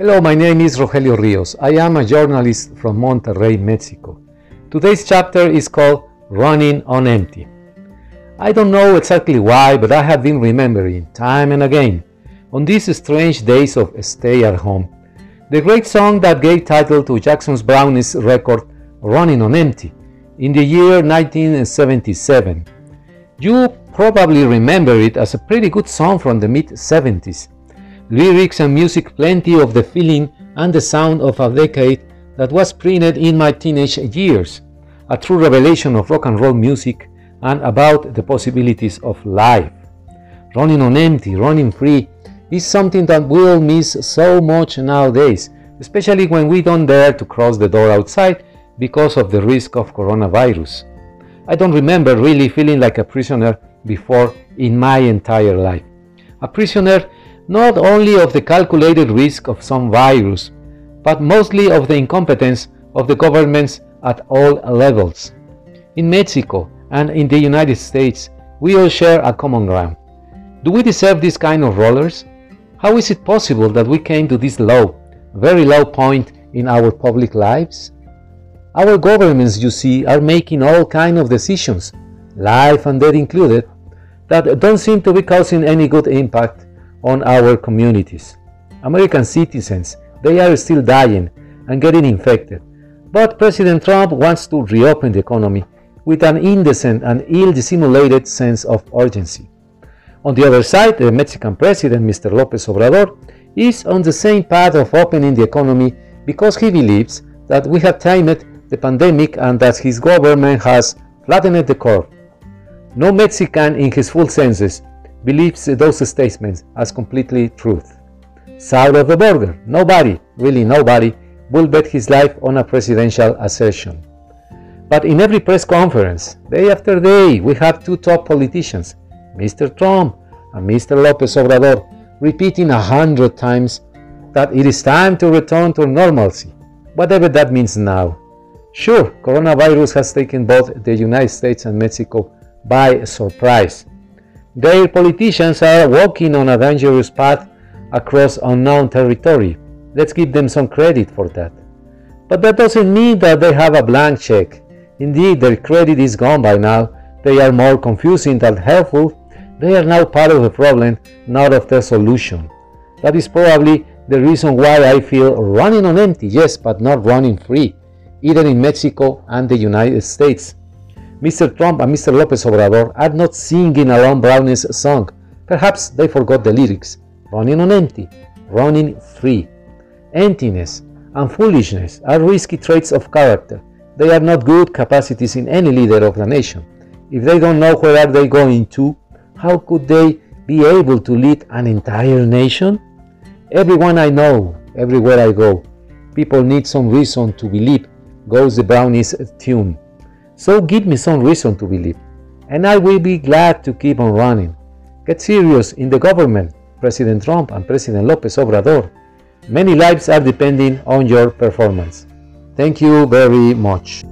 Hello, my name is Rogelio Rios. I am a journalist from Monterrey, Mexico. Today's chapter is called Running on Empty. I don't know exactly why, but I have been remembering time and again, on these strange days of stay at home, the great song that gave title to Jackson Browne's record Running on Empty in the year 1977. You probably remember it as a pretty good song from the mid 70s. Lyrics and music plenty of the feeling and the sound of a decade that was printed in my teenage years, a true revelation of rock and roll music and about the possibilities of life. Running on empty, running free is something that we all miss so much nowadays, especially when we don't dare to cross the door outside because of the risk of coronavirus. I don't remember really feeling like a prisoner before in my entire life. A prisoner not only of the calculated risk of some virus, but mostly of the incompetence of the governments at all levels. In Mexico and in the United States, we all share a common ground. Do we deserve this kind of rollers? How is it possible that we came to this low, very low point in our public lives? Our governments, you see, are making all kinds of decisions, life and death included, that don't seem to be causing any good impact on our communities. American citizens, they are still dying and getting infected. But President Trump wants to reopen the economy with an indecent and ill-dissimulated sense of urgency. On the other side, the Mexican president, Mr. López Obrador, is on the same path of opening the economy because he believes that we have timed the pandemic and that his government has flattened the curve. No Mexican in his full senses believes those statements as completely truth. South of the border, nobody, really nobody, will bet his life on a presidential assertion. But in every press conference, day after day, we have two top politicians, Mr. Trump and Mr. Lopez Obrador, repeating a hundred times that it is time to return to normalcy, whatever that means now. Sure, coronavirus has taken both the United States and Mexico by surprise. Their politicians are walking on a dangerous path across unknown territory. Let's give them some credit for that. But that doesn't mean that they have a blank check. Indeed, their credit is gone by now. They are more confusing than helpful. They are now part of the problem, not of the solution. That is probably the reason why I feel running on empty, yes, but not running free either in Mexico and the United States. Mr. Trump and Mr. Lopez Obrador are not singing along Brownie's song. Perhaps they forgot the lyrics. Running on empty, running free. Emptiness and foolishness are risky traits of character. They are not good capacities in any leader of the nation. If they don't know where are they going to, how could they be able to lead an entire nation? Everyone I know, everywhere I go, people need some reason to believe goes the Brownies tune. So give me some reason to believe, and I will be glad to keep on running. Get serious in the government, President Trump and President Lopez Obrador. Many lives are depending on your performance. Thank you very much.